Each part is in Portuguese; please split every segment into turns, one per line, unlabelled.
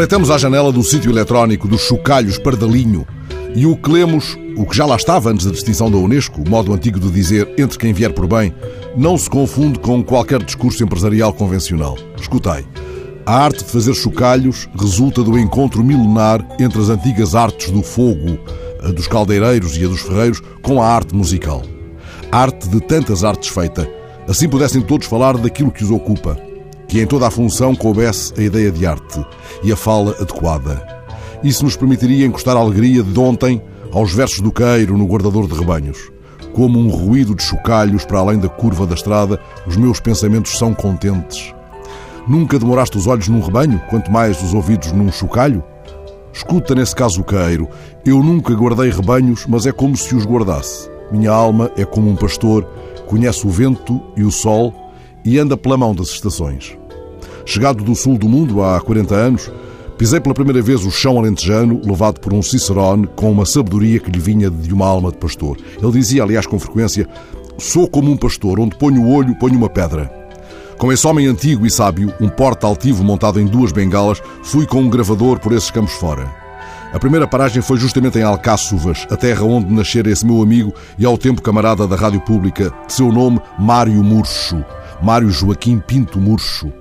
Espreitamos à janela do sítio eletrónico dos chocalhos Pardalinho e o que lemos, o que já lá estava antes da distinção da Unesco, modo antigo de dizer entre quem vier por bem, não se confunde com qualquer discurso empresarial convencional. Escutai. A arte de fazer chocalhos resulta do encontro milenar entre as antigas artes do fogo, a dos caldeireiros e a dos ferreiros, com a arte musical. Arte de tantas artes feita, assim pudessem todos falar daquilo que os ocupa, que em toda a função coubesse a ideia de arte e a fala adequada. Isso nos permitiria encostar a alegria de ontem aos versos do queiro no guardador de rebanhos. Como um ruído de chocalhos para além da curva da estrada, os meus pensamentos são contentes. Nunca demoraste os olhos num rebanho, quanto mais os ouvidos num chocalho? Escuta nesse caso o queiro. Eu nunca guardei rebanhos, mas é como se os guardasse. Minha alma é como um pastor, conhece o vento e o sol e anda pela mão das estações. Chegado do sul do mundo há 40 anos, pisei pela primeira vez o chão alentejano, levado por um Cicerone com uma sabedoria que lhe vinha de uma alma de pastor. Ele dizia, aliás, com frequência: Sou como um pastor, onde ponho o olho, ponho uma pedra. Com esse homem antigo e sábio, um porta altivo montado em duas bengalas, fui com um gravador por esses campos fora. A primeira paragem foi justamente em Alcáçovas, a terra onde nascera esse meu amigo e ao tempo camarada da rádio pública, de seu nome Mário Murcho, Mário Joaquim Pinto Murcho.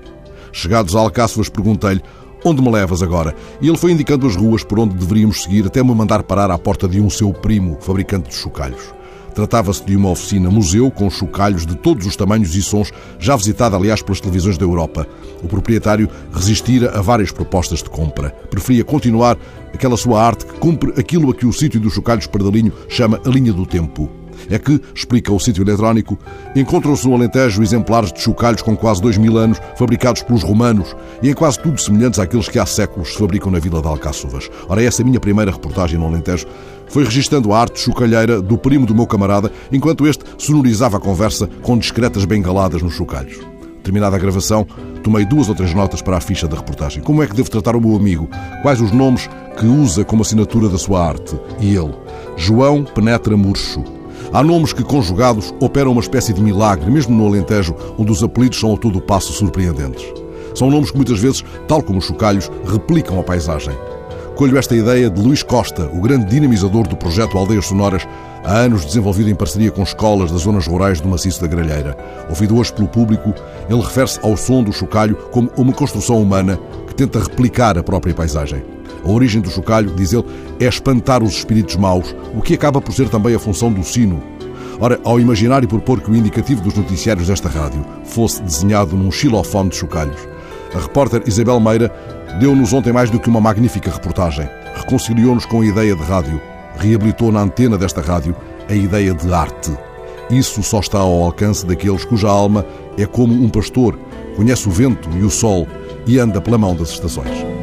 Chegados a Alcáçovas, perguntei-lhe Onde me levas agora? E ele foi indicando as ruas por onde deveríamos seguir até me mandar parar à porta de um seu primo, fabricante de chocalhos. Tratava-se de uma oficina-museu com chocalhos de todos os tamanhos e sons, já visitada, aliás, pelas televisões da Europa. O proprietário resistira a várias propostas de compra. Preferia continuar aquela sua arte que cumpre aquilo a que o sítio dos chocalhos Pardalinho chama a linha do tempo. É que, explica o sítio eletrónico, encontram-se no Alentejo exemplares de chocalhos com quase dois mil anos, fabricados pelos romanos e em quase tudo semelhantes àqueles que há séculos se fabricam na vila de Alcáçovas. Ora, essa minha primeira reportagem no Alentejo foi registando a arte chocalheira do primo do meu camarada, enquanto este sonorizava a conversa com discretas bengaladas nos chocalhos. Terminada a gravação, tomei duas ou três notas para a ficha da reportagem. Como é que devo tratar o meu amigo? Quais os nomes que usa como assinatura da sua arte? E ele? João Penetra Murcho. Há nomes que, conjugados, operam uma espécie de milagre, mesmo no Alentejo, onde os apelidos são a todo passo surpreendentes. São nomes que muitas vezes, tal como os chocalhos, replicam a paisagem. Colho esta ideia de Luís Costa, o grande dinamizador do projeto Aldeias Sonoras, há anos desenvolvido em parceria com escolas das zonas rurais do maciço da Gralheira. Ouvido hoje pelo público, ele refere-se ao som do chocalho como uma construção humana que tenta replicar a própria paisagem. A origem do chocalho, diz ele, é espantar os espíritos maus, o que acaba por ser também a função do sino. Ora, ao imaginar e propor que o indicativo dos noticiários desta rádio fosse desenhado num xilofone de chocalhos, a repórter Isabel Meira deu-nos ontem mais do que uma magnífica reportagem. Reconciliou-nos com a ideia de rádio. Reabilitou na antena desta rádio a ideia de arte. Isso só está ao alcance daqueles cuja alma é como um pastor, conhece o vento e o sol e anda pela mão das estações.